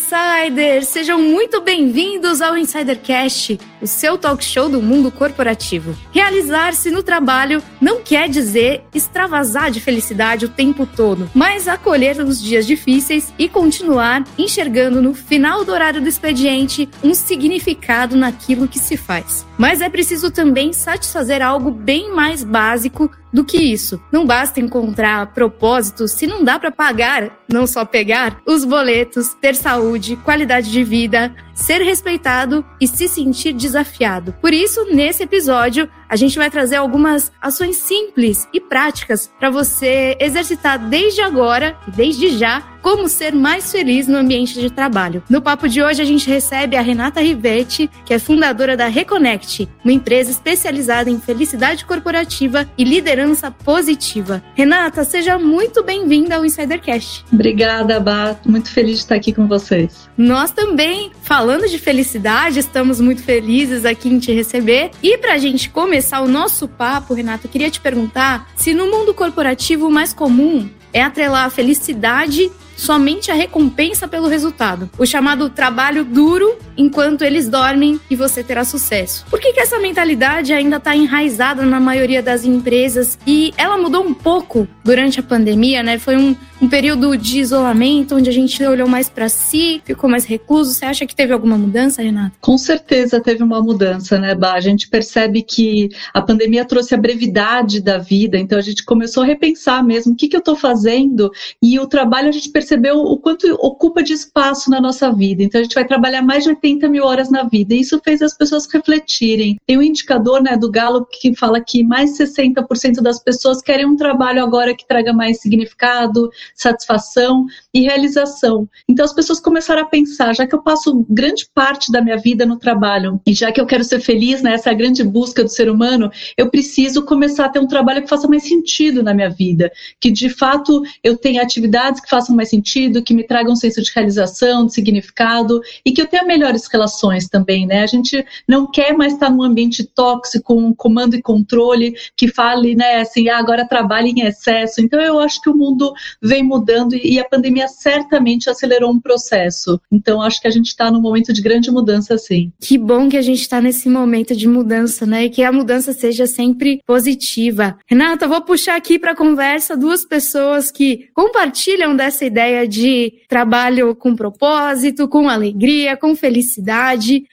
insiders! Sejam muito bem-vindos ao Insidercast, o seu talk show do mundo corporativo. Realizar-se no trabalho não quer dizer extravasar de felicidade o tempo todo, mas acolher os dias difíceis e continuar enxergando no final do horário do expediente um significado naquilo que se faz. Mas é preciso também satisfazer algo bem mais básico do que isso. Não basta encontrar propósito se não dá para pagar, não só pegar, os boletos, ter saúde, qualidade de vida, ser respeitado e se sentir desafiado. Por isso, nesse episódio, a gente vai trazer algumas ações simples e práticas para você exercitar desde agora e desde já como ser mais feliz no ambiente de trabalho. No papo de hoje, a gente recebe a Renata Rivetti, que é fundadora da Reconnect, uma empresa especializada em felicidade corporativa e liderança positiva. Renata, seja muito bem-vinda ao Insidercast. Obrigada, Bá. Muito feliz de estar aqui com vocês. Nós também, falando de felicidade, estamos muito felizes aqui em te receber. E para a gente começar o nosso papo, Renata, eu queria te perguntar se no mundo corporativo o mais comum é atrelar a felicidade somente a recompensa pelo resultado. O chamado trabalho duro enquanto eles dormem e você terá sucesso. Por que, que essa mentalidade ainda está enraizada na maioria das empresas e ela mudou um pouco durante a pandemia, né? Foi um, um período de isolamento onde a gente olhou mais para si, ficou mais recluso. Você acha que teve alguma mudança, Renata? Com certeza teve uma mudança, né, Bah? A gente percebe que a pandemia trouxe a brevidade da vida, então a gente começou a repensar mesmo o que, que eu estou fazendo e o trabalho a gente percebeu percebeu o quanto ocupa de espaço na nossa vida. Então a gente vai trabalhar mais de 80 mil horas na vida. E isso fez as pessoas refletirem. Tem um indicador né, do Galo que fala que mais 60% das pessoas querem um trabalho agora que traga mais significado, satisfação e realização. Então as pessoas começaram a pensar, já que eu passo grande parte da minha vida no trabalho, e já que eu quero ser feliz, né, essa é a grande busca do ser humano, eu preciso começar a ter um trabalho que faça mais sentido na minha vida, que de fato eu tenha atividades que façam mais sentido que me traga um senso de realização, de significado e que eu tenha melhores relações também, né? A gente não quer mais estar num ambiente tóxico, um comando e controle que fale, né, assim, ah, agora trabalha em excesso. Então eu acho que o mundo vem mudando e a pandemia certamente acelerou um processo. Então acho que a gente está num momento de grande mudança, sim. Que bom que a gente está nesse momento de mudança, né? E que a mudança seja sempre positiva. Renata, vou puxar aqui para conversa duas pessoas que compartilham dessa ideia de trabalho com propósito, com alegria, com felicidade.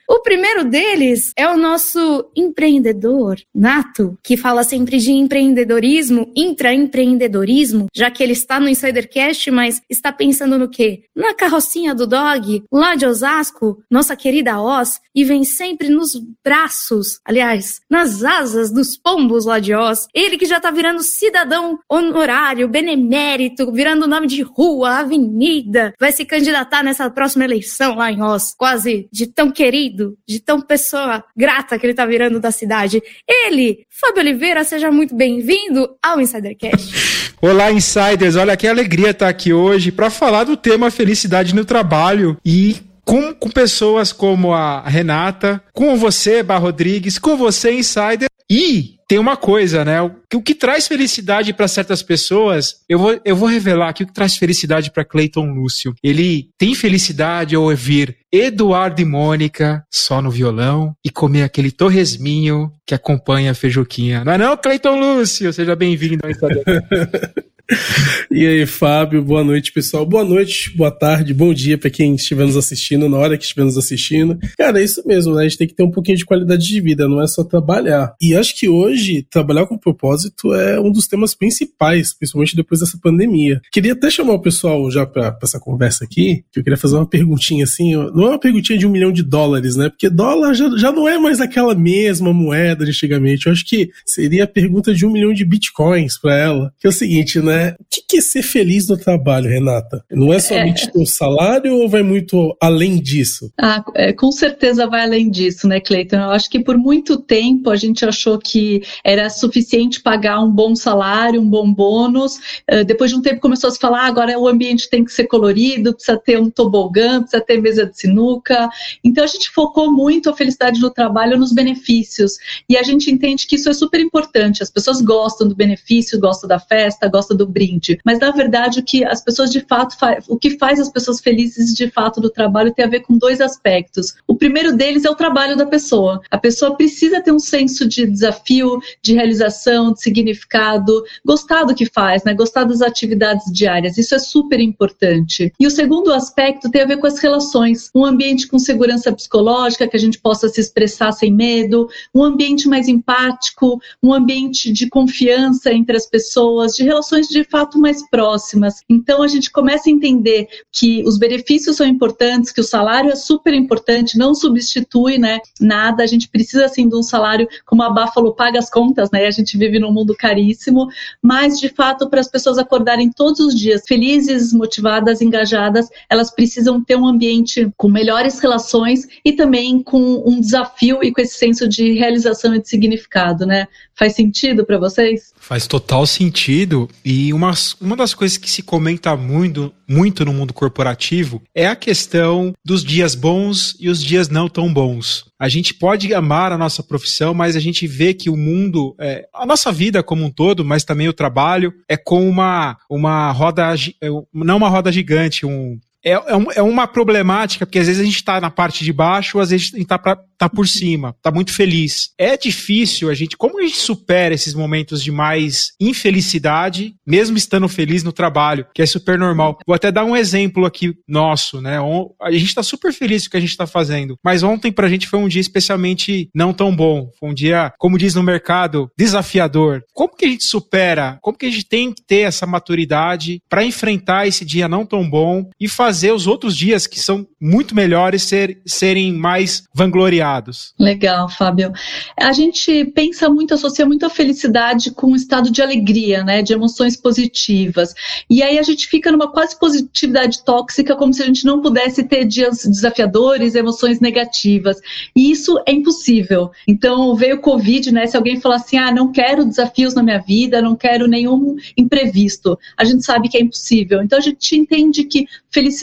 O primeiro deles é o nosso empreendedor nato, que fala sempre de empreendedorismo, intraempreendedorismo, já que ele está no Insidercast, mas está pensando no quê? Na carrocinha do dog, lá de Osasco, nossa querida Oz, e vem sempre nos braços, aliás, nas asas dos pombos lá de Oz. Ele que já está virando cidadão honorário, benemérito, virando nome de rua, avenida, vai se candidatar nessa próxima eleição lá em Oz, quase de tão querido, de tão pessoa grata que ele tá virando da cidade. Ele, Fábio Oliveira, seja muito bem-vindo ao Insidercast. Olá, insiders! Olha que alegria estar aqui hoje para falar do tema felicidade no trabalho e com, com pessoas como a Renata, com você, Bar Rodrigues, com você, insider, e tem uma coisa, né? O, o que traz felicidade para certas pessoas, eu vou, eu vou revelar aqui o que traz felicidade para Clayton Lúcio. Ele tem felicidade ao ouvir Eduardo e Mônica só no violão e comer aquele torresminho que acompanha a feijoquinha. Não é não, Clayton Lúcio? Seja bem-vindo ao Instagram. E aí, Fábio, boa noite, pessoal. Boa noite, boa tarde, bom dia para quem estiver nos assistindo, na hora que estiver nos assistindo. Cara, é isso mesmo, né? A gente tem que ter um pouquinho de qualidade de vida, não é só trabalhar. E acho que hoje, trabalhar com propósito é um dos temas principais, principalmente depois dessa pandemia. Queria até chamar o pessoal já para essa conversa aqui, que eu queria fazer uma perguntinha assim, não é uma perguntinha de um milhão de dólares, né? Porque dólar já, já não é mais aquela mesma moeda de antigamente. Eu acho que seria a pergunta de um milhão de bitcoins para ela. Que é o seguinte, né? O que, que é ser feliz no trabalho, Renata? Não é somente é... o salário ou vai muito além disso? Ah, é, com certeza vai além disso, né, Cleiton? Eu acho que por muito tempo a gente achou que era suficiente pagar um bom salário, um bom bônus. Uh, depois de um tempo começou a se falar, ah, agora o ambiente tem que ser colorido, precisa ter um tobogã, precisa ter mesa de sinuca. Então a gente focou muito a felicidade do trabalho nos benefícios. E a gente entende que isso é super importante. As pessoas gostam do benefício, gostam da festa, gostam do brinde, mas na verdade o que as pessoas de fato o que faz as pessoas felizes de fato do trabalho tem a ver com dois aspectos. O primeiro deles é o trabalho da pessoa. A pessoa precisa ter um senso de desafio, de realização, de significado, gostar do que faz, né? Gostar das atividades diárias. Isso é super importante. E o segundo aspecto tem a ver com as relações, um ambiente com segurança psicológica, que a gente possa se expressar sem medo, um ambiente mais empático, um ambiente de confiança entre as pessoas, de relações de fato mais próximas. Então a gente começa a entender que os benefícios são importantes, que o salário é super importante, não substitui, né, nada. A gente precisa assim de um salário, como a Bá falou, paga as contas, né? A gente vive num mundo caríssimo, mas de fato para as pessoas acordarem todos os dias felizes, motivadas, engajadas, elas precisam ter um ambiente com melhores relações e também com um desafio e com esse senso de realização e de significado, né? Faz sentido para vocês? Faz total sentido. E uma, uma das coisas que se comenta muito, muito no mundo corporativo é a questão dos dias bons e os dias não tão bons. A gente pode amar a nossa profissão, mas a gente vê que o mundo, é, a nossa vida como um todo, mas também o trabalho, é como uma, uma roda, é, não uma roda gigante, um, é, é, é, uma problemática, porque às vezes a gente está na parte de baixo, às vezes a gente está tá por cima, tá muito feliz. É difícil a gente, como a gente supera esses momentos de mais infelicidade, mesmo estando feliz no trabalho, que é super normal. Vou até dar um exemplo aqui nosso, né? A gente tá super feliz com o que a gente tá fazendo, mas ontem pra gente foi um dia especialmente não tão bom. Foi um dia, como diz no mercado, desafiador. Como que a gente supera? Como que a gente tem que ter essa maturidade para enfrentar esse dia não tão bom e fazer os outros dias que são muito melhores ser, serem mais vangloriados? Legal, Fábio. A gente pensa muito, associa muito a felicidade com um estado de alegria, né, de emoções positivas. E aí a gente fica numa quase positividade tóxica, como se a gente não pudesse ter dias desafiadores, emoções negativas. E isso é impossível. Então veio o Covid, né? Se alguém falar assim, ah, não quero desafios na minha vida, não quero nenhum imprevisto, a gente sabe que é impossível. Então a gente entende que felicidade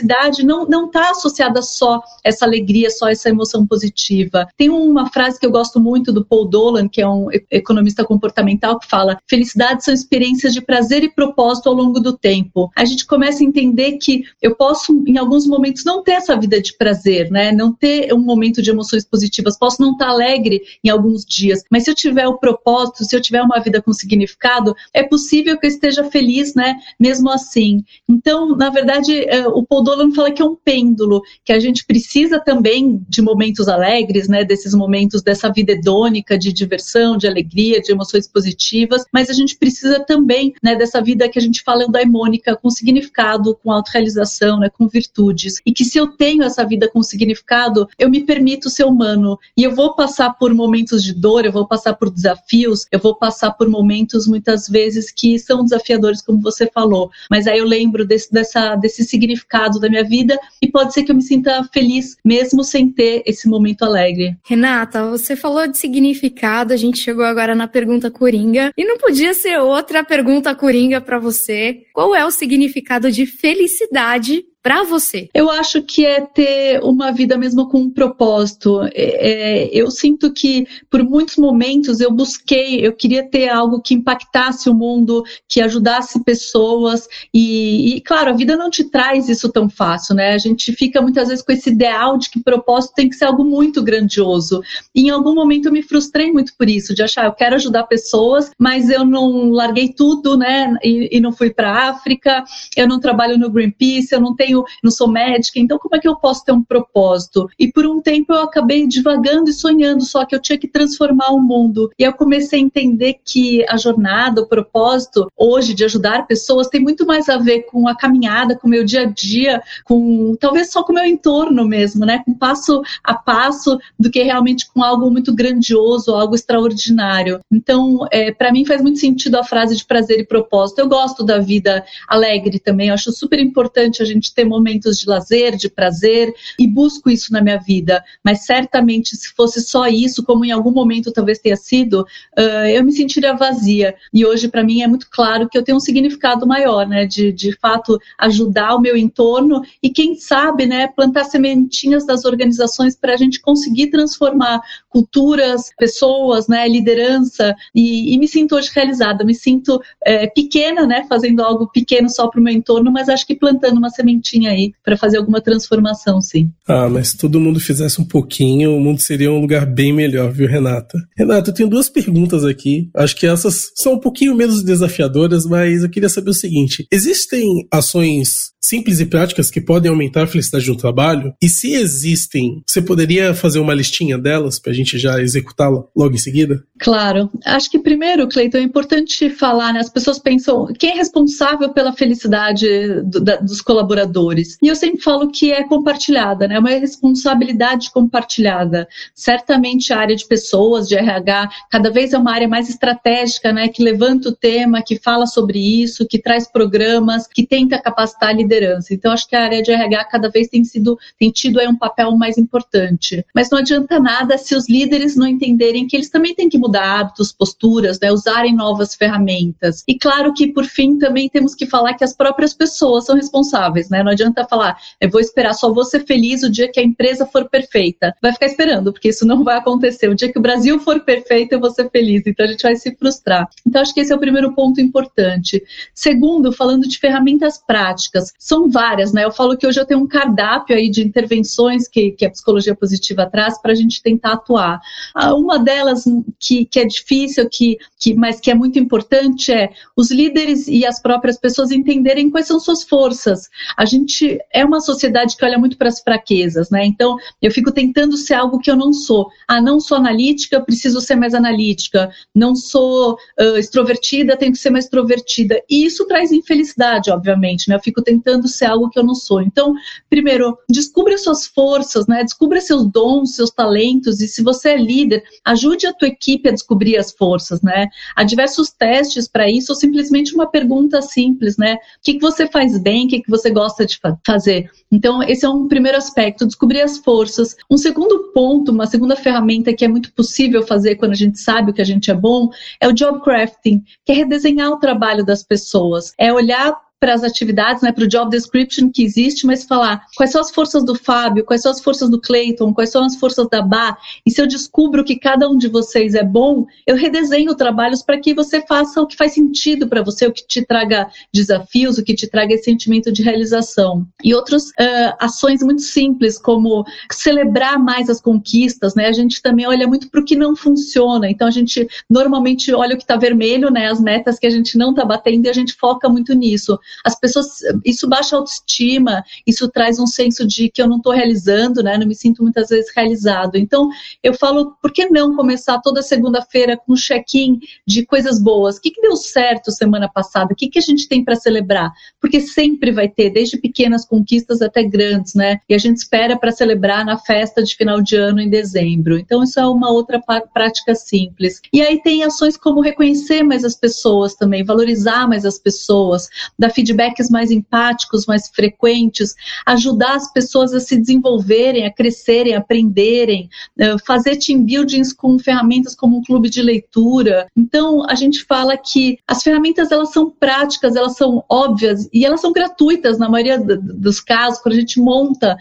não não está associada só essa alegria, só essa emoção positiva tem uma frase que eu gosto muito do Paul Dolan, que é um economista comportamental, que fala: felicidade são experiências de prazer e propósito ao longo do tempo. A gente começa a entender que eu posso, em alguns momentos, não ter essa vida de prazer, né? Não ter um momento de emoções positivas, posso não estar alegre em alguns dias, mas se eu tiver o propósito, se eu tiver uma vida com significado, é possível que eu esteja feliz, né? Mesmo assim. Então, na verdade, é, o Paul Dolan fala que é um pêndulo, que a gente precisa também de momentos alegres né, desses momentos dessa vida hedônica de diversão, de alegria, de emoções positivas, mas a gente precisa também, né, dessa vida que a gente fala eudaimônica, com significado, com autorrealização, né, com virtudes. E que se eu tenho essa vida com significado, eu me permito ser humano e eu vou passar por momentos de dor, eu vou passar por desafios, eu vou passar por momentos muitas vezes que são desafiadores, como você falou. Mas aí eu lembro desse, dessa, desse significado da minha vida e pode ser que eu me sinta feliz mesmo sem ter esse momento alegre. Renata, você falou de significado, a gente chegou agora na pergunta coringa e não podia ser outra pergunta coringa para você. Qual é o significado de felicidade para você? Eu acho que é ter uma vida mesmo com um propósito. É, é, eu sinto que por muitos momentos eu busquei, eu queria ter algo que impactasse o mundo, que ajudasse pessoas e, e, claro, a vida não te traz isso tão fácil, né? A gente fica muitas vezes com esse ideal de que propósito tem que ser algo muito grandioso. E em algum momento eu me frustrei muito por isso, de achar eu quero ajudar pessoas, mas eu não larguei tudo, né? E, e não fui para África, eu não trabalho no Greenpeace, eu não tenho tenho, não sou médica, então como é que eu posso ter um propósito? E por um tempo eu acabei divagando e sonhando, só que eu tinha que transformar o mundo. E eu comecei a entender que a jornada, o propósito hoje de ajudar pessoas tem muito mais a ver com a caminhada, com o meu dia a dia, com talvez só com o meu entorno mesmo, né? Com passo a passo, do que realmente com algo muito grandioso, algo extraordinário. Então, é, para mim faz muito sentido a frase de prazer e propósito. Eu gosto da vida alegre também, eu acho super importante a gente ter ter momentos de lazer, de prazer, e busco isso na minha vida. Mas certamente, se fosse só isso, como em algum momento talvez tenha sido, uh, eu me sentiria vazia. E hoje, para mim, é muito claro que eu tenho um significado maior, né? De, de fato, ajudar o meu entorno e, quem sabe, né, plantar sementinhas das organizações para a gente conseguir transformar culturas, pessoas, né, liderança. E, e me sinto hoje realizada, me sinto é, pequena, né, fazendo algo pequeno só para o meu entorno, mas acho que plantando uma sementinha aí para fazer alguma transformação, sim. Ah, mas se todo mundo fizesse um pouquinho, o mundo seria um lugar bem melhor, viu, Renata? Renata, eu tenho duas perguntas aqui. Acho que essas são um pouquinho menos desafiadoras, mas eu queria saber o seguinte: existem ações simples e práticas que podem aumentar a felicidade no trabalho? E se existem, você poderia fazer uma listinha delas para a gente já executá-la logo em seguida? Claro. Acho que primeiro, Cleiton, é importante falar, né? As pessoas pensam quem é responsável pela felicidade do, da, dos colaboradores. E eu sempre falo que é compartilhada, né? É uma responsabilidade compartilhada. Certamente a área de pessoas, de RH, cada vez é uma área mais estratégica, né? Que levanta o tema, que fala sobre isso, que traz programas, que tenta capacitar a liderança. Então, acho que a área de RH cada vez tem sido, tem tido aí um papel mais importante. Mas não adianta nada se os líderes não entenderem que eles também têm que mudar hábitos, posturas, né, usarem novas ferramentas. E claro que, por fim, também temos que falar que as próprias pessoas são responsáveis, né? Não adianta falar, eu vou esperar, só ser feliz o dia que a empresa for perfeita. Vai ficar esperando, porque isso não vai acontecer. O dia que o Brasil for perfeito, eu vou ser feliz. Então a gente vai se frustrar. Então acho que esse é o primeiro ponto importante. Segundo, falando de ferramentas práticas, são várias, né? Eu falo que hoje eu tenho um cardápio aí de intervenções que, que a psicologia positiva traz para a gente tentar atuar. Ah, uma delas que, que é difícil, que, que, mas que é muito importante é os líderes e as próprias pessoas entenderem quais são suas forças. A gente é uma sociedade que olha muito para as fraquezas, né? Então eu fico tentando ser algo que eu não sou. Ah, não sou analítica, preciso ser mais analítica. Não sou uh, extrovertida, tenho que ser mais extrovertida. E isso traz infelicidade, obviamente, né? Eu fico tentando ser algo que eu não sou. Então, primeiro, descubra suas forças, né? Descubra seus dons, seus talentos e se você é líder, ajude a tua equipe a descobrir as forças, né? Há diversos testes para isso ou simplesmente uma pergunta simples, né? O que, que você faz bem, o que, que você gosta de fa fazer? Então, esse é um primeiro aspecto, descobrir as forças. Um segundo ponto, uma segunda ferramenta que é muito possível fazer quando a gente sabe o que a gente é bom, é o job crafting, que é redesenhar o trabalho das pessoas. É olhar para as atividades, né, para o job description que existe, mas falar quais são as forças do Fábio, quais são as forças do Clayton, quais são as forças da Bá, e se eu descubro que cada um de vocês é bom, eu redesenho trabalhos para que você faça o que faz sentido para você, o que te traga desafios, o que te traga esse sentimento de realização. E outras uh, ações muito simples, como celebrar mais as conquistas, né? A gente também olha muito para o que não funciona, então a gente normalmente olha o que está vermelho, né? As metas que a gente não está batendo e a gente foca muito nisso as pessoas, isso baixa a autoestima, isso traz um senso de que eu não estou realizando, né? Não me sinto muitas vezes realizado. Então, eu falo, por que não começar toda segunda-feira com um check-in de coisas boas? O que, que deu certo semana passada? O que, que a gente tem para celebrar? Porque sempre vai ter, desde pequenas conquistas até grandes, né? E a gente espera para celebrar na festa de final de ano em dezembro. Então, isso é uma outra prática simples. E aí tem ações como reconhecer mais as pessoas também, valorizar mais as pessoas, dar feedbacks mais empáticos, mais frequentes, ajudar as pessoas a se desenvolverem, a crescerem, a aprenderem, eh, fazer team buildings com ferramentas como um clube de leitura. Então, a gente fala que as ferramentas elas são práticas, elas são óbvias e elas são gratuitas na maioria dos casos, quando a gente monta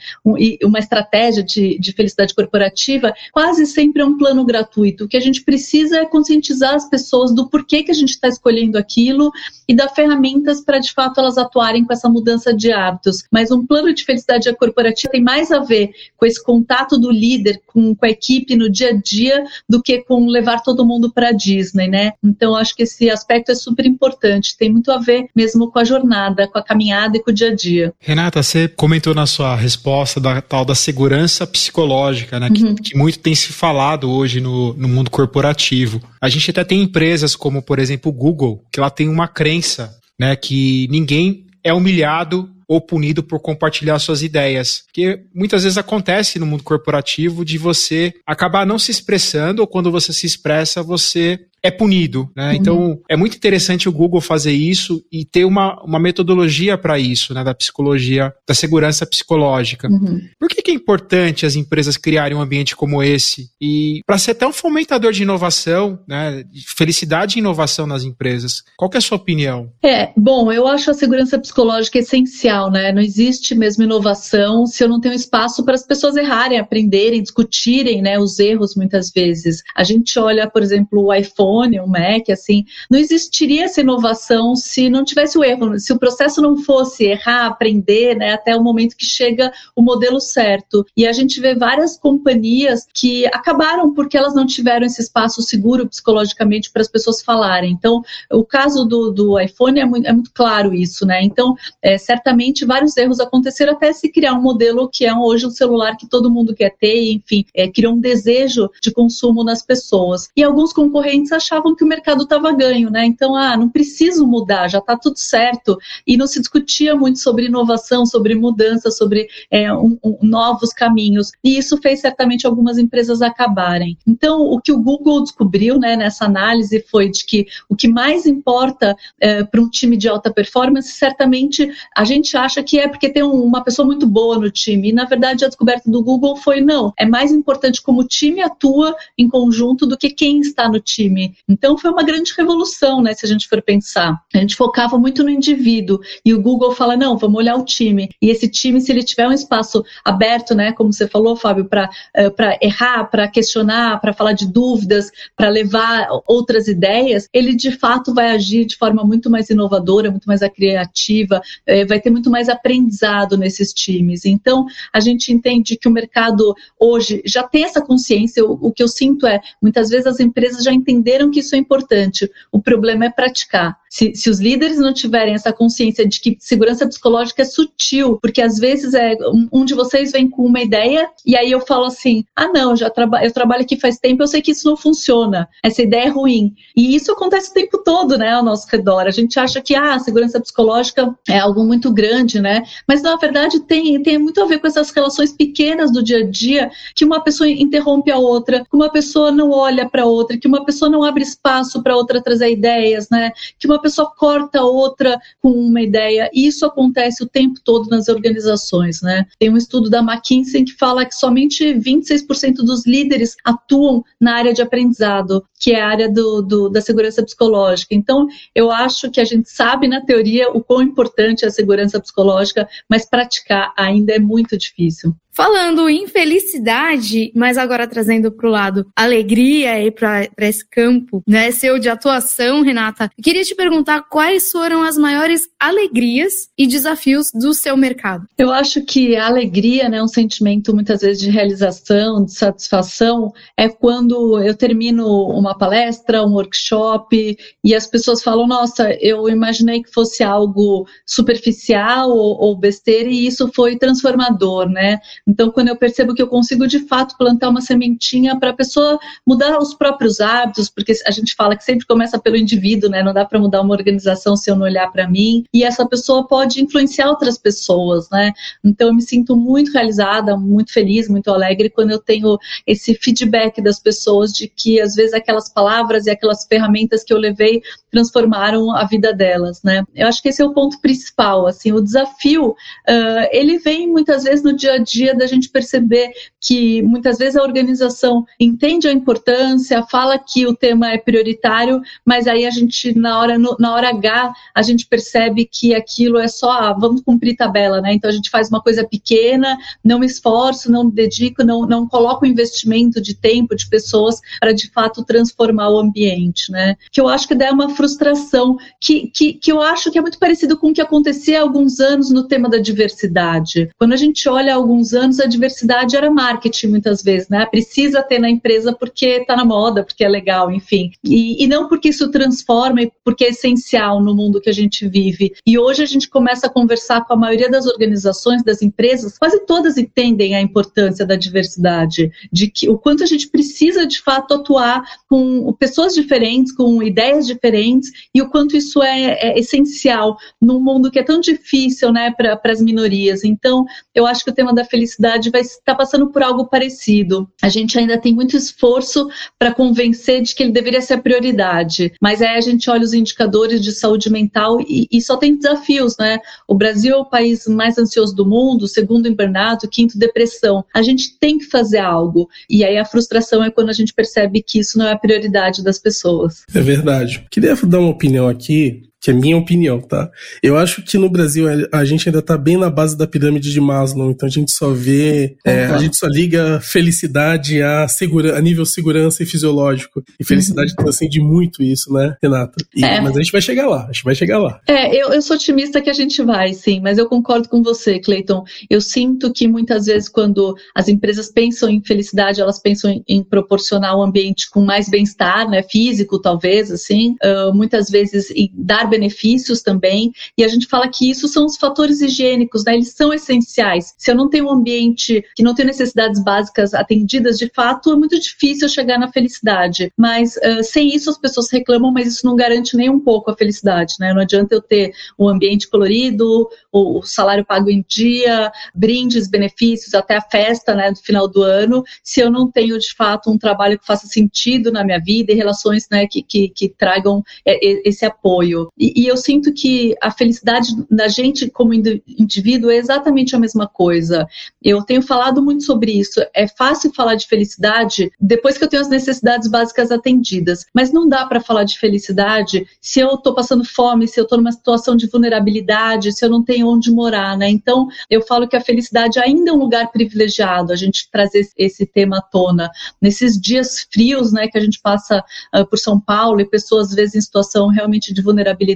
uma estratégia de, de felicidade corporativa, quase sempre é um plano gratuito. O que a gente precisa é conscientizar as pessoas do porquê que a gente está escolhendo aquilo e dar ferramentas para, de fato, fato elas atuarem com essa mudança de hábitos. Mas um plano de felicidade corporativa tem mais a ver com esse contato do líder com, com a equipe no dia a dia do que com levar todo mundo para a Disney, né? Então acho que esse aspecto é super importante, tem muito a ver mesmo com a jornada, com a caminhada e com o dia a dia. Renata, você comentou na sua resposta da tal da segurança psicológica, né? Uhum. Que, que, muito tem se falado hoje no, no mundo corporativo. A gente até tem empresas como, por exemplo, o Google, que ela tem uma crença né? Que ninguém é humilhado ou punido por compartilhar suas ideias. Que muitas vezes acontece no mundo corporativo de você acabar não se expressando, ou quando você se expressa, você é punido. Né? Uhum. Então, é muito interessante o Google fazer isso e ter uma, uma metodologia para isso, né, da psicologia, da segurança psicológica. Uhum. Por que, que é importante as empresas criarem um ambiente como esse? E para ser tão fomentador de inovação, né, de felicidade e inovação nas empresas, qual é a sua opinião? É, bom, eu acho a segurança psicológica essencial, né? Não existe mesmo inovação se eu não tenho espaço para as pessoas errarem, aprenderem, discutirem, né, os erros muitas vezes. A gente olha, por exemplo, o iPhone, o Mac, assim, não existiria essa inovação se não tivesse o erro, se o processo não fosse errar, aprender, né, até o momento que chega o modelo certo. E a gente vê várias companhias que acabaram porque elas não tiveram esse espaço seguro psicologicamente para as pessoas falarem. Então, o caso do, do iPhone é muito, é muito claro isso, né? Então, é, certamente vários erros aconteceram até se criar um modelo que é hoje um celular que todo mundo quer ter, enfim, é, criou um desejo de consumo nas pessoas. E alguns concorrentes achavam que o mercado estava ganho, né? Então, ah, não preciso mudar, já está tudo certo. E não se discutia muito sobre inovação, sobre mudança, sobre é, um, um, novos caminhos. E isso fez certamente algumas empresas acabarem. Então, o que o Google descobriu né, nessa análise foi de que o que mais importa é, para um time de alta performance, certamente a gente acha que é porque tem uma pessoa muito boa no time. E, na verdade, a descoberta do Google foi não. É mais importante como o time atua em conjunto do que quem está no time. Então, foi uma grande revolução, né, se a gente for pensar. A gente focava muito no indivíduo e o Google fala: não, vamos olhar o time. E esse time, se ele tiver um espaço aberto, né, como você falou, Fábio, para uh, errar, para questionar, para falar de dúvidas, para levar outras ideias, ele de fato vai agir de forma muito mais inovadora, muito mais criativa, uh, vai ter muito mais aprendizado nesses times. Então, a gente entende que o mercado hoje já tem essa consciência. O, o que eu sinto é, muitas vezes as empresas já entenderam que isso é importante. O problema é praticar. Se, se os líderes não tiverem essa consciência de que segurança psicológica é sutil, porque às vezes é um, de vocês vem com uma ideia e aí eu falo assim: ah, não, já traba eu trabalho aqui faz tempo, eu sei que isso não funciona, essa ideia é ruim. E isso acontece o tempo todo, né, ao nosso redor. A gente acha que ah, a segurança psicológica é algo muito grande, né? Mas na verdade tem, tem muito a ver com essas relações pequenas do dia a dia, que uma pessoa interrompe a outra, que uma pessoa não olha para outra, que uma pessoa não abre espaço para outra trazer ideias, né? Que uma pessoa corta outra com uma ideia. E isso acontece o tempo todo nas organizações, né? Tem um estudo da McKinsey que fala que somente 26% dos líderes atuam na área de aprendizado, que é a área do, do, da segurança psicológica. Então, eu acho que a gente sabe na teoria o quão importante é a segurança psicológica, mas praticar ainda é muito difícil. Falando em felicidade, mas agora trazendo para o lado alegria e para esse campo, né, seu de atuação, Renata, queria te perguntar quais foram as maiores alegrias e desafios do seu mercado. Eu acho que a alegria, né, um sentimento muitas vezes de realização, de satisfação, é quando eu termino uma palestra, um workshop e as pessoas falam: Nossa, eu imaginei que fosse algo superficial ou, ou besteira e isso foi transformador, né? Então, quando eu percebo que eu consigo de fato plantar uma sementinha para a pessoa mudar os próprios hábitos, porque a gente fala que sempre começa pelo indivíduo, né? Não dá para mudar uma organização se eu não olhar para mim. E essa pessoa pode influenciar outras pessoas, né? Então, eu me sinto muito realizada, muito feliz, muito alegre quando eu tenho esse feedback das pessoas de que às vezes aquelas palavras e aquelas ferramentas que eu levei transformaram a vida delas, né? Eu acho que esse é o ponto principal, assim, o desafio, uh, ele vem muitas vezes no dia a dia da gente perceber que muitas vezes a organização entende a importância, fala que o tema é prioritário, mas aí a gente, na hora, na hora H, a gente percebe que aquilo é só, ah, vamos cumprir tabela, né? Então a gente faz uma coisa pequena, não me esforço, não me dedico, não, não coloco investimento de tempo, de pessoas, para de fato transformar o ambiente, né? Que eu acho que dá uma frustração, que, que, que eu acho que é muito parecido com o que acontecia há alguns anos no tema da diversidade. Quando a gente olha alguns anos, anos a diversidade era marketing muitas vezes, né? Precisa ter na empresa porque está na moda, porque é legal, enfim. E, e não porque isso transforma e porque é essencial no mundo que a gente vive. E hoje a gente começa a conversar com a maioria das organizações, das empresas, quase todas entendem a importância da diversidade, de que o quanto a gente precisa de fato atuar com pessoas diferentes, com ideias diferentes e o quanto isso é, é essencial num mundo que é tão difícil, né, para as minorias. Então, eu acho que o tema da felicidade felicidade vai estar passando por algo parecido. A gente ainda tem muito esforço para convencer de que ele deveria ser a prioridade, mas aí a gente olha os indicadores de saúde mental e, e só tem desafios, né? O Brasil é o país mais ansioso do mundo, segundo em burnout, quinto depressão. A gente tem que fazer algo. E aí a frustração é quando a gente percebe que isso não é a prioridade das pessoas. É verdade. Queria dar uma opinião aqui que é minha opinião, tá? Eu acho que no Brasil a gente ainda tá bem na base da pirâmide de Maslow, então a gente só vê, é, a gente só liga felicidade a, segura, a nível segurança e fisiológico. E felicidade uhum. transcende muito isso, né, Renata? E, é. Mas a gente vai chegar lá, a gente vai chegar lá. É, eu, eu sou otimista que a gente vai, sim, mas eu concordo com você, Cleiton. Eu sinto que muitas vezes quando as empresas pensam em felicidade, elas pensam em, em proporcionar um ambiente com mais bem-estar, né, físico, talvez, assim, uh, muitas vezes em dar benefícios também, e a gente fala que isso são os fatores higiênicos, né? Eles são essenciais. Se eu não tenho um ambiente que não tem necessidades básicas atendidas, de fato, é muito difícil chegar na felicidade. Mas uh, sem isso as pessoas reclamam, mas isso não garante nem um pouco a felicidade, né? Não adianta eu ter um ambiente colorido, o salário pago em dia, brindes, benefícios, até a festa, né, do final do ano, se eu não tenho de fato um trabalho que faça sentido na minha vida e relações, né, que, que, que tragam é, esse apoio. E, e, eu sinto que a felicidade da gente como indivíduo é exatamente a mesma coisa. Eu tenho falado muito sobre isso. É fácil falar de felicidade depois que eu tenho as necessidades básicas atendidas, mas não dá para falar de felicidade se eu estou passando fome, se eu estou numa situação de vulnerabilidade, se eu não tenho onde morar, né? Então, eu falo que a felicidade ainda é um lugar privilegiado, a gente trazer esse tema à tona. Nesses dias frios, né, que a gente passa uh, por São Paulo e pessoas às vezes em situação realmente de vulnerabilidade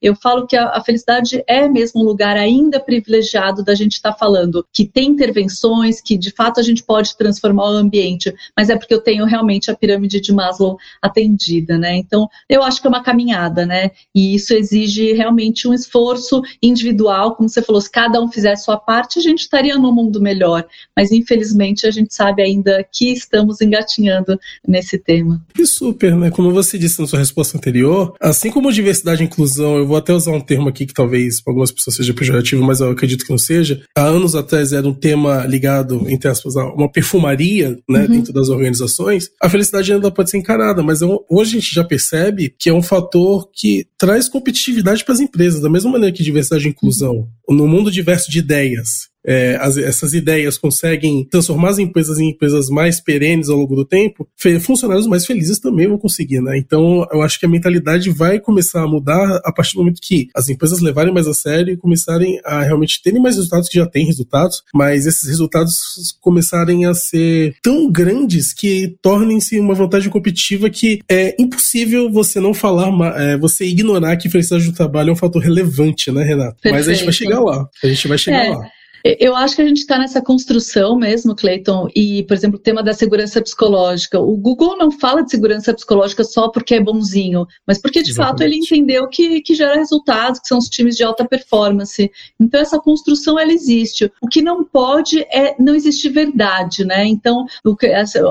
eu falo que a, a felicidade é mesmo um lugar ainda privilegiado da gente estar tá falando que tem intervenções, que de fato a gente pode transformar o ambiente, mas é porque eu tenho realmente a pirâmide de Maslow atendida, né? Então, eu acho que é uma caminhada, né? E isso exige realmente um esforço individual, como você falou, se cada um fizesse sua parte, a gente estaria num mundo melhor. Mas infelizmente a gente sabe ainda que estamos engatinhando nesse tema. E super, né? Como você disse na sua resposta anterior, assim como diversidade diversidade e inclusão, eu vou até usar um termo aqui que talvez para algumas pessoas seja pejorativo, mas eu acredito que não seja. Há anos atrás era um tema ligado, entre aspas, a uma perfumaria né, uhum. dentro das organizações. A felicidade ainda pode ser encarada, mas é hoje a gente já percebe que é um fator que traz competitividade para as empresas, da mesma maneira que diversidade e inclusão. No mundo diverso de ideias, é, as, essas ideias conseguem transformar as empresas em empresas mais perenes ao longo do tempo, funcionários mais felizes também vão conseguir, né? Então, eu acho que a mentalidade vai começar a mudar a partir do momento que as empresas levarem mais a sério e começarem a realmente terem mais resultados, que já têm resultados, mas esses resultados começarem a ser tão grandes que tornem-se uma vantagem competitiva que é impossível você não falar, é, você ignorar que felicidade do trabalho é um fator relevante, né, Renato? Perfeito. Mas a gente vai chegar lá. A gente vai chegar é. lá. Eu acho que a gente está nessa construção mesmo, Cleiton, e, por exemplo, o tema da segurança psicológica. O Google não fala de segurança psicológica só porque é bonzinho, mas porque, de Exatamente. fato, ele entendeu que, que gera resultados, que são os times de alta performance. Então, essa construção, ela existe. O que não pode é não existe verdade, né? Então,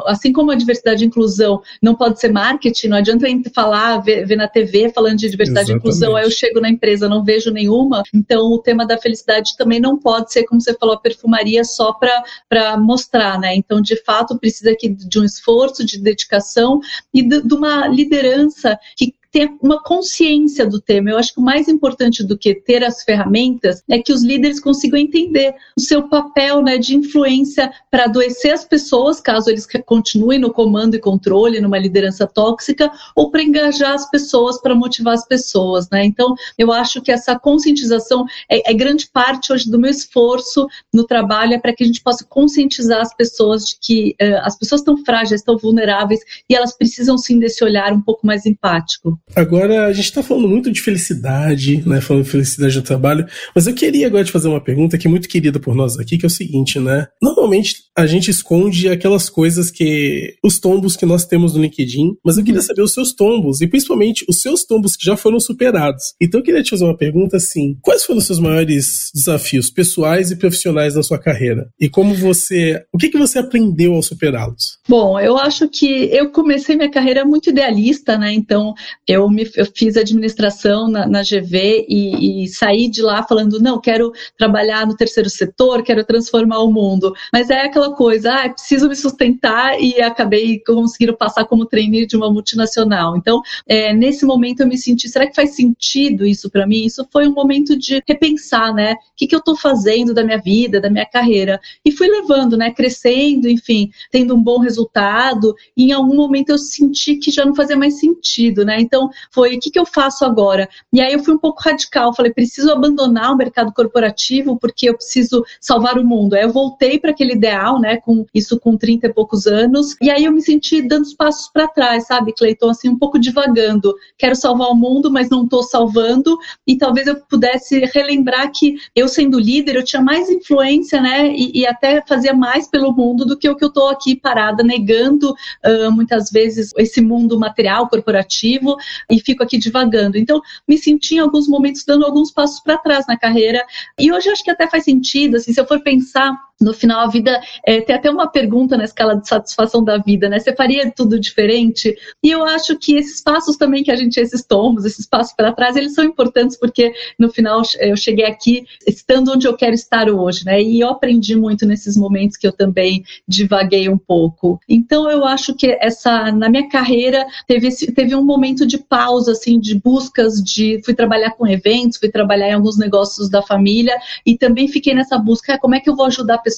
assim como a diversidade e inclusão não pode ser marketing, não adianta falar, ver, ver na TV falando de diversidade Exatamente. e inclusão, aí eu chego na empresa, não vejo nenhuma. Então, o tema da felicidade também não pode ser como você falou, a perfumaria só para mostrar, né? Então, de fato, precisa aqui de um esforço, de dedicação e de, de uma liderança que ter uma consciência do tema. Eu acho que o mais importante do que ter as ferramentas é que os líderes consigam entender o seu papel né, de influência para adoecer as pessoas, caso eles continuem no comando e controle, numa liderança tóxica, ou para engajar as pessoas, para motivar as pessoas. Né? Então, eu acho que essa conscientização é, é grande parte hoje do meu esforço no trabalho, é para que a gente possa conscientizar as pessoas de que uh, as pessoas estão frágeis, estão vulneráveis e elas precisam sim desse olhar um pouco mais empático. Agora, a gente está falando muito de felicidade, né? Falando de felicidade no trabalho, mas eu queria agora te fazer uma pergunta que é muito querida por nós aqui, que é o seguinte, né? Normalmente a gente esconde aquelas coisas que. os tombos que nós temos no LinkedIn, mas eu queria uhum. saber os seus tombos, e principalmente os seus tombos que já foram superados. Então eu queria te fazer uma pergunta assim: quais foram os seus maiores desafios pessoais e profissionais na sua carreira? E como você. O que, que você aprendeu ao superá-los? Bom, eu acho que eu comecei minha carreira muito idealista, né? Então, Eu, me, eu fiz administração na, na GV e, e, saí de lá falando, não, quero trabalhar no terceiro setor, quero transformar o mundo. Mas é aquela coisa, ah, preciso me sustentar e acabei conseguindo passar como trainee de uma multinacional. Então, é, nesse momento eu me senti, será que faz sentido isso para mim? Isso foi um momento de repensar, né? O que, que eu estou fazendo da minha vida, da minha carreira? E fui levando, né? Crescendo, enfim, tendo um bom resultado. E em algum momento eu senti que já não fazia mais sentido, né? Então, foi, o que, que eu faço agora? E aí eu fui um pouco radical, falei, preciso abandonar o mercado corporativo porque eu preciso salvar o mundo. Aí eu voltei para aquele ideal, né? Com isso com 30 e poucos anos. E aí eu me senti dando os passos para trás, sabe, Cleiton? Assim, um pouco divagando. Quero salvar o mundo, mas não estou salvando. E talvez eu pudesse relembrar que eu, sendo líder, eu tinha mais influência, né? E, e até fazia mais pelo mundo do que o que eu estou aqui parada, negando uh, muitas vezes esse mundo material, corporativo, e fico aqui divagando. Então, me senti em alguns momentos dando alguns passos para trás na carreira. E hoje acho que até faz sentido, assim, se eu for pensar no final a vida é, tem até uma pergunta na escala de satisfação da vida, né? Você faria tudo diferente? E eu acho que esses passos também que a gente, esses tombos, esses passos para trás, eles são importantes porque no final eu cheguei aqui estando onde eu quero estar hoje, né? E eu aprendi muito nesses momentos que eu também divaguei um pouco. Então eu acho que essa na minha carreira teve esse, teve um momento de pausa assim, de buscas de fui trabalhar com eventos, fui trabalhar em alguns negócios da família e também fiquei nessa busca, como é que eu vou ajudar pessoas,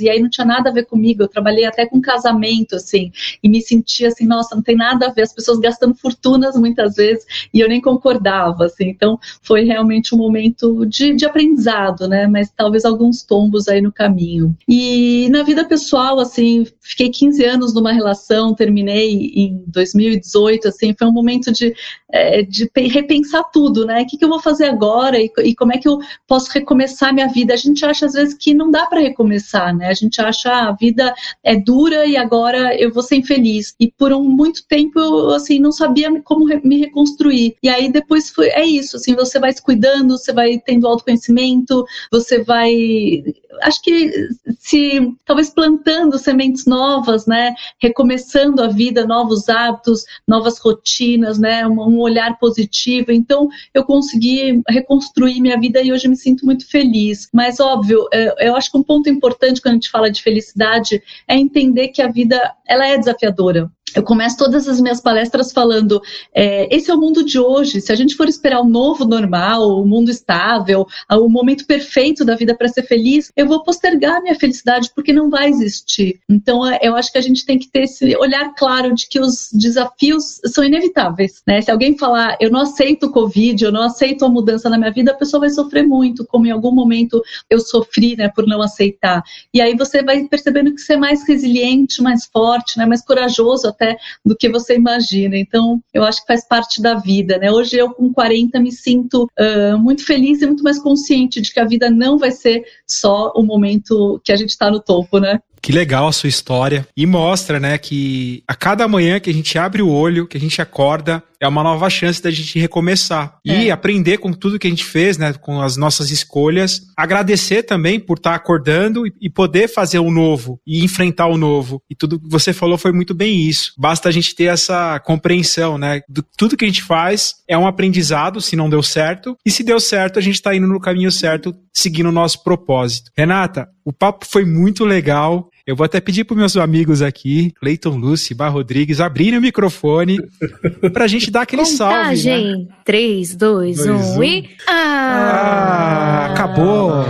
e aí não tinha nada a ver comigo. Eu trabalhei até com casamento, assim, e me sentia assim, nossa, não tem nada a ver, as pessoas gastando fortunas muitas vezes, e eu nem concordava, assim. Então, foi realmente um momento de, de aprendizado, né? Mas talvez alguns tombos aí no caminho. E na vida pessoal, assim, fiquei 15 anos numa relação, terminei em 2018, assim, foi um momento de, é, de repensar tudo, né? O que, que eu vou fazer agora e, e como é que eu posso recomeçar minha vida? A gente acha às vezes que não dá para recomeçar começar, né? A gente acha ah, a vida é dura e agora eu vou ser infeliz. E por um muito tempo eu assim não sabia como me reconstruir. E aí depois foi é isso, assim, você vai se cuidando, você vai tendo autoconhecimento, você vai acho que se talvez plantando sementes novas, né, recomeçando a vida, novos hábitos, novas rotinas, né, um, olhar positivo. Então eu consegui reconstruir minha vida e hoje me sinto muito feliz. Mas óbvio, é, eu acho que um ponto importante quando a gente fala de felicidade é entender que a vida ela é desafiadora. Eu começo todas as minhas palestras falando: é, esse é o mundo de hoje. Se a gente for esperar o novo normal, o mundo estável, o momento perfeito da vida para ser feliz, eu vou postergar a minha felicidade porque não vai existir. Então, é, eu acho que a gente tem que ter esse olhar claro de que os desafios são inevitáveis. Né? Se alguém falar, eu não aceito o Covid, eu não aceito a mudança na minha vida, a pessoa vai sofrer muito, como em algum momento eu sofri né, por não aceitar. E aí você vai percebendo que você é mais resiliente, mais forte, né, mais corajoso até até do que você imagina. Então, eu acho que faz parte da vida, né? Hoje eu com 40 me sinto uh, muito feliz e muito mais consciente de que a vida não vai ser só o momento que a gente está no topo, né? Que legal a sua história. E mostra, né, que a cada manhã que a gente abre o olho, que a gente acorda, é uma nova chance da gente recomeçar. É. E aprender com tudo que a gente fez, né, com as nossas escolhas. Agradecer também por estar acordando e poder fazer o novo e enfrentar o novo. E tudo que você falou foi muito bem isso. Basta a gente ter essa compreensão, né? Do, tudo que a gente faz é um aprendizado, se não deu certo. E se deu certo, a gente está indo no caminho certo, seguindo o nosso propósito. Renata, o papo foi muito legal. Eu vou até pedir para meus amigos aqui, Cleiton Lucy, Bar Rodrigues, abrirem o microfone para a gente dar aquele Contagem. salve. Né? 3, 2, 1 e. Ah! ah acabou!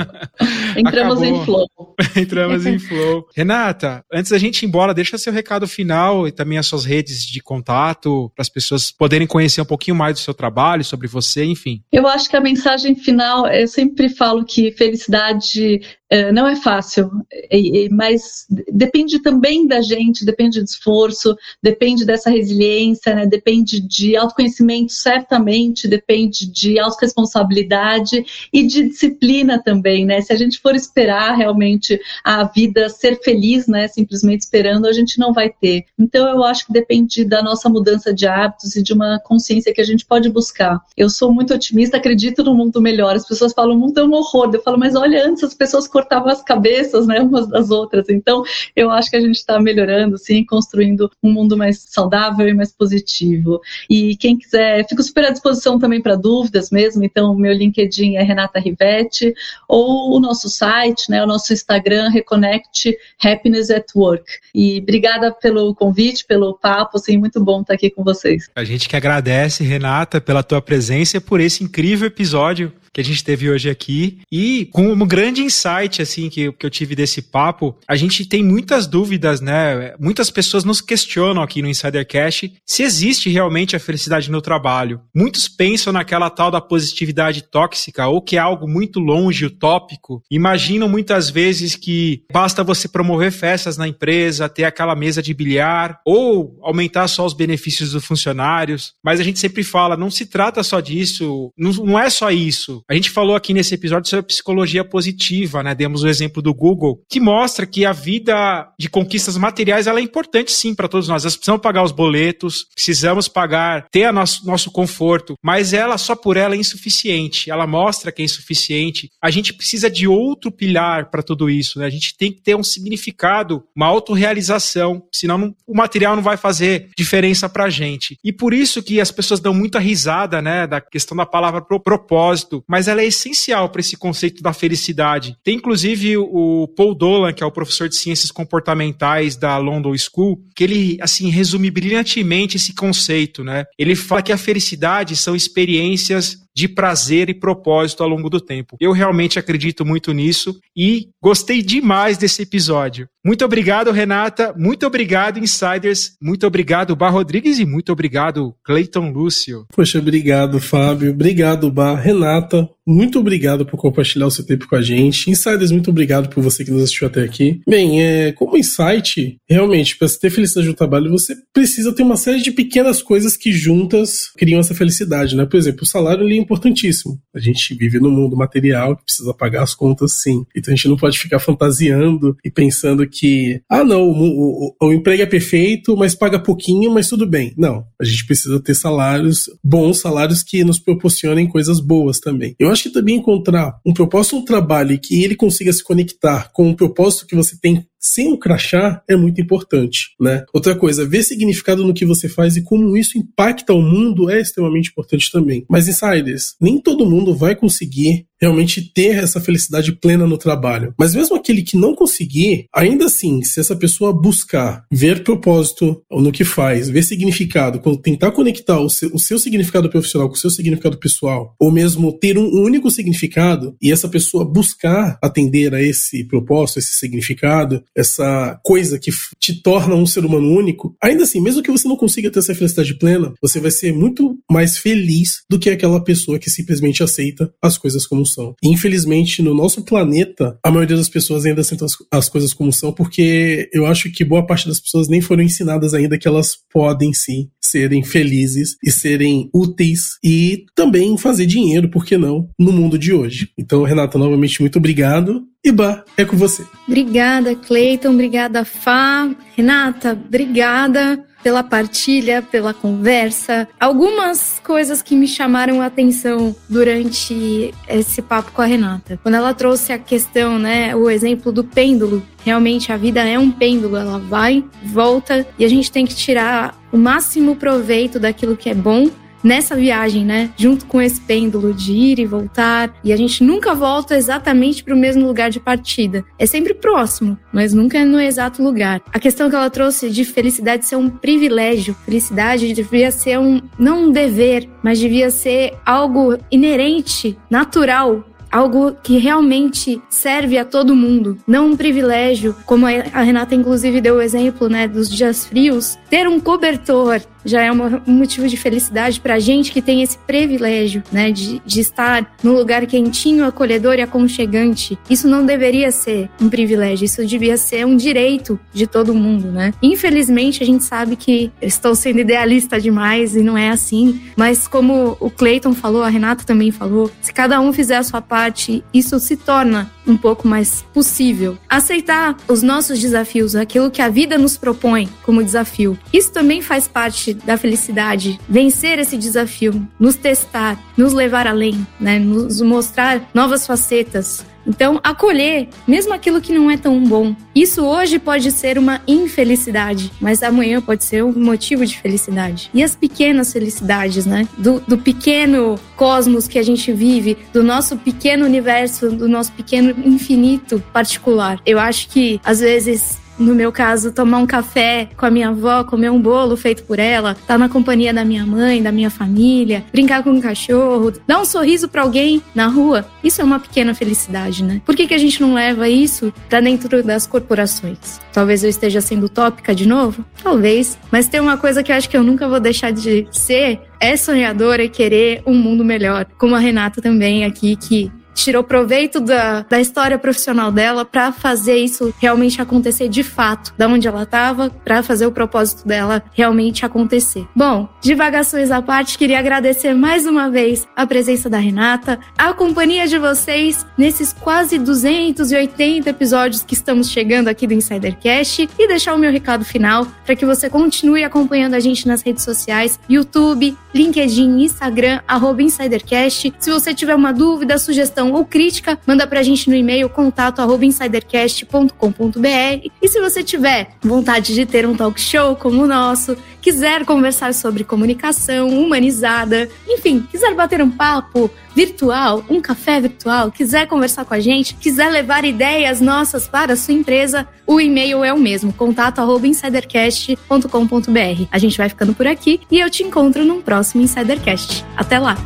Entramos acabou. em flow. Entramos em flow. Renata, antes da gente ir embora, deixa seu recado final e também as suas redes de contato para as pessoas poderem conhecer um pouquinho mais do seu trabalho, sobre você, enfim. Eu acho que a mensagem final, eu sempre falo que felicidade é, não é fácil, mas depende também da gente, depende de esforço, depende dessa resiliência, né? depende de autoconhecimento, certamente, depende de autorresponsabilidade e de disciplina também, né? Se a gente for esperar realmente a vida ser feliz, né? Simplesmente esperando, a gente não vai ter. Então eu acho que depende da nossa mudança de hábitos e de uma consciência que a gente pode buscar. Eu sou muito otimista, acredito no mundo melhor. As pessoas falam, o mundo é um horror. Eu falo, mas olha, antes as pessoas cortavam as cabeças, né, umas das outras. Então, eu acho que a gente está melhorando, sim, construindo um mundo mais saudável e mais positivo. E quem quiser, fico super à disposição também para dúvidas mesmo. Então, meu LinkedIn é Renata Rivetti, ou o nosso site, né, o nosso Instagram, Reconnect Happiness at Work. E obrigada pelo convite, pelo papo, assim, muito bom estar aqui com vocês. A gente que agradece, Renata, pela tua presença e por esse incrível episódio que a gente teve hoje aqui. E com um grande insight, assim, que, que eu tive desse papo, a gente tem muitas dúvidas, né? Muitas pessoas nos questionam aqui no Insidercast se existe realmente a felicidade no trabalho. Muitos pensam naquela tal da positividade tóxica ou que é algo muito longe, utópico. Imaginam muitas vezes que basta você promover festas na empresa, ter aquela mesa de bilhar ou aumentar só os benefícios dos funcionários. Mas a gente sempre fala, não se trata só disso, não, não é só isso. A gente falou aqui nesse episódio sobre psicologia positiva, né? Demos o exemplo do Google, que mostra que a vida de conquistas materiais ela é importante sim para todos nós. Nós precisamos pagar os boletos, precisamos pagar, ter a nosso, nosso conforto, mas ela só por ela é insuficiente. Ela mostra que é insuficiente. A gente precisa de outro pilar para tudo isso, né? A gente tem que ter um significado, uma autorrealização, senão não, o material não vai fazer diferença para a gente. E por isso que as pessoas dão muita risada, né, da questão da palavra pro propósito, mas ela é essencial para esse conceito da felicidade. Tem inclusive o Paul Dolan, que é o professor de ciências comportamentais da London School, que ele assim resume brilhantemente esse conceito, né? Ele fala que a felicidade são experiências de prazer e propósito ao longo do tempo. Eu realmente acredito muito nisso e gostei demais desse episódio. Muito obrigado, Renata. Muito obrigado, Insiders. Muito obrigado, Bar Rodrigues. E muito obrigado, Cleiton Lúcio. Poxa, obrigado, Fábio. Obrigado, Bar. Renata, muito obrigado por compartilhar o seu tempo com a gente. Insiders, muito obrigado por você que nos assistiu até aqui. Bem, é, como insight, realmente, para ter felicidade no trabalho, você precisa ter uma série de pequenas coisas que juntas criam essa felicidade, né? Por exemplo, o salário é importantíssimo. A gente vive no mundo material que precisa pagar as contas, sim. Então a gente não pode ficar fantasiando e pensando que, ah, não, o, o, o emprego é perfeito, mas paga pouquinho, mas tudo bem. Não. A gente precisa ter salários, bons salários que nos proporcionem coisas boas também. Eu acho que também encontrar um propósito no trabalho que ele consiga se conectar com o propósito que você tem sem o crachá é muito importante, né? Outra coisa, ver significado no que você faz e como isso impacta o mundo é extremamente importante também. Mas insiders, nem todo mundo vai conseguir realmente ter essa felicidade plena no trabalho. Mas mesmo aquele que não conseguir, ainda assim, se essa pessoa buscar ver propósito no que faz, ver significado, tentar conectar o seu, o seu significado profissional com o seu significado pessoal, ou mesmo ter um único significado e essa pessoa buscar atender a esse propósito, esse significado, essa coisa que te torna um ser humano único, ainda assim, mesmo que você não consiga ter essa felicidade plena, você vai ser muito mais feliz do que aquela pessoa que simplesmente aceita as coisas como infelizmente, no nosso planeta, a maioria das pessoas ainda aceitam as, as coisas como são, porque eu acho que boa parte das pessoas nem foram ensinadas ainda que elas podem sim serem felizes e serem úteis e também fazer dinheiro, por que não, no mundo de hoje. Então, Renata, novamente, muito obrigado. Iba, é com você. Obrigada, Cleiton. Obrigada, Fá. Renata, obrigada pela partilha, pela conversa. Algumas coisas que me chamaram a atenção durante esse papo com a Renata. Quando ela trouxe a questão, né, o exemplo do pêndulo. Realmente a vida é um pêndulo, ela vai, volta e a gente tem que tirar o máximo proveito daquilo que é bom nessa viagem, né? Junto com esse pêndulo de ir e voltar. E a gente nunca volta exatamente para o mesmo lugar de partida. É sempre próximo, mas nunca é no exato lugar. A questão que ela trouxe de felicidade ser um privilégio. Felicidade devia ser um, não um dever, mas devia ser algo inerente, natural algo que realmente serve a todo mundo, não um privilégio, como a Renata inclusive deu o exemplo, né, dos dias frios, ter um cobertor já é um motivo de felicidade para a gente que tem esse privilégio, né, de, de estar num lugar quentinho, acolhedor e aconchegante. Isso não deveria ser um privilégio, isso devia ser um direito de todo mundo, né? Infelizmente, a gente sabe que estou sendo idealista demais e não é assim, mas como o Clayton falou, a Renata também falou, se cada um fizer a sua parte, isso se torna um pouco mais possível. Aceitar os nossos desafios, aquilo que a vida nos propõe como desafio. Isso também faz parte da felicidade, vencer esse desafio, nos testar, nos levar além, né? Nos mostrar novas facetas, Então, acolher, mesmo aquilo que não é tão bom. Isso hoje pode ser uma infelicidade, mas amanhã pode ser um motivo de felicidade. E as pequenas felicidades, né? Do, do pequeno cosmos que a gente vive, do nosso pequeno universo, do nosso pequeno infinito particular. Eu acho que, às vezes, no meu caso, tomar um café com a minha avó, comer um bolo feito por ela, estar tá na companhia da minha mãe, da minha família, brincar com um cachorro, dar um sorriso para alguém na rua, isso é uma pequena felicidade, né? Por que, que a gente não leva isso para dentro das corporações? Talvez eu esteja sendo utópica de novo? Talvez. Mas tem uma coisa que eu acho que eu nunca vou deixar de ser: é sonhadora e querer um mundo melhor. Como a Renata também aqui, que tirou proveito da, da história profissional dela para fazer isso realmente acontecer de fato, da onde ela estava, para fazer o propósito dela realmente acontecer. Bom, divagações à parte, queria agradecer mais uma vez a presença da Renata, a companhia de vocês nesses quase 280 episódios que estamos chegando aqui do Insidercast e deixar o meu recado final para que você continue acompanhando a gente nas redes sociais, YouTube, LinkedIn, Instagram, arroba InsiderCast. Se você tiver uma dúvida, sugestão ou crítica, manda pra gente no e-mail contato arroba insidercast.com.br. E se você tiver vontade de ter um talk show como o nosso, quiser conversar sobre comunicação humanizada, enfim, quiser bater um papo virtual, um café virtual, quiser conversar com a gente, quiser levar ideias nossas para a sua empresa, o e-mail é o mesmo, contato@insidercast.com.br. A gente vai ficando por aqui e eu te encontro num próximo Insidercast. Até lá.